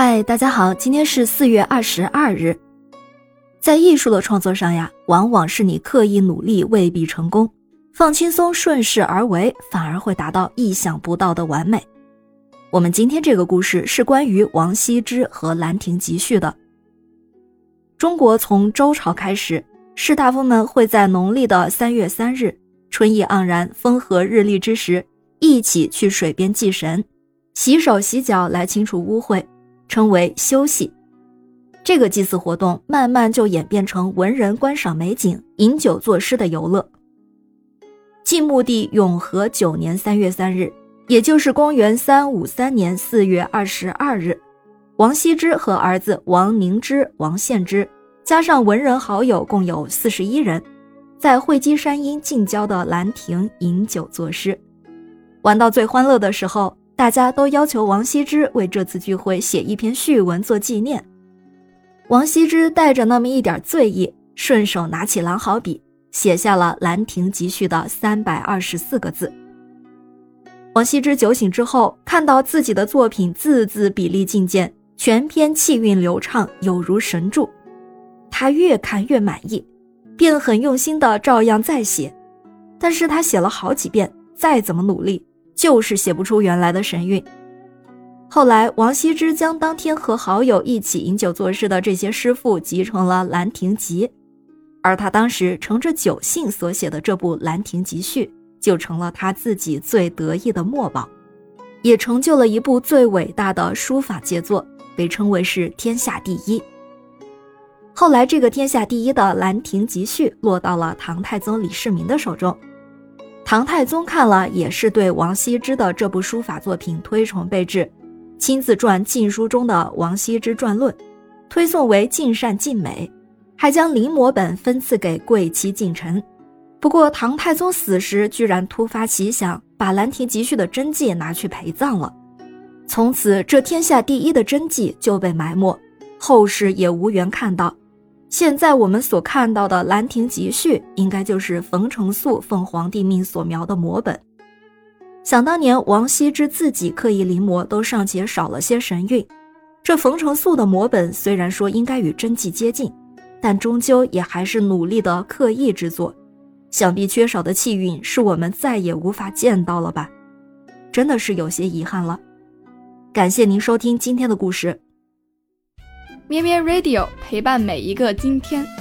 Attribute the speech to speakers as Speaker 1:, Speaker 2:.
Speaker 1: 嗨，大家好，今天是四月二十二日。在艺术的创作上呀，往往是你刻意努力未必成功，放轻松顺势而为，反而会达到意想不到的完美。我们今天这个故事是关于王羲之和《兰亭集序》的。中国从周朝开始，士大夫们会在农历的三月三日，春意盎然、风和日丽之时，一起去水边祭神，洗手洗脚来清除污秽。称为休息，这个祭祀活动慢慢就演变成文人观赏美景、饮酒作诗的游乐。晋穆帝永和九年三月三日，也就是公元三五三年四月二十二日，王羲之和儿子王凝之、王献之，加上文人好友，共有四十一人，在会稽山阴近郊的兰亭饮酒作诗，玩到最欢乐的时候。大家都要求王羲之为这次聚会写一篇序文做纪念。王羲之带着那么一点醉意，顺手拿起狼毫笔，写下了《兰亭集序》的三百二十四个字。王羲之酒醒之后，看到自己的作品字字笔力劲健，全篇气韵流畅，有如神助。他越看越满意，便很用心的照样再写。但是他写了好几遍，再怎么努力。就是写不出原来的神韵。后来，王羲之将当天和好友一起饮酒作诗的这些诗赋集成了《兰亭集》，而他当时乘着酒兴所写的这部《兰亭集序》，就成了他自己最得意的墨宝，也成就了一部最伟大的书法杰作，被称为是天下第一。后来，这个天下第一的《兰亭集序》落到了唐太宗李世民的手中。唐太宗看了，也是对王羲之的这部书法作品推崇备至，亲自撰《晋书》中的王羲之传论，推送为尽善尽美，还将临摹本分赐给贵戚近臣。不过，唐太宗死时居然突发奇想，把《兰亭集序》的真迹拿去陪葬了，从此这天下第一的真迹就被埋没，后世也无缘看到。现在我们所看到的《兰亭集序》，应该就是冯承素奉皇帝命所描的摹本。想当年，王羲之自己刻意临摹，都尚且少了些神韵。这冯承素的摹本虽然说应该与真迹接近，但终究也还是努力的刻意之作。想必缺少的气韵，是我们再也无法见到了吧？真的是有些遗憾了。感谢您收听今天的故事。
Speaker 2: 咩咩 Radio 陪伴每一个今天。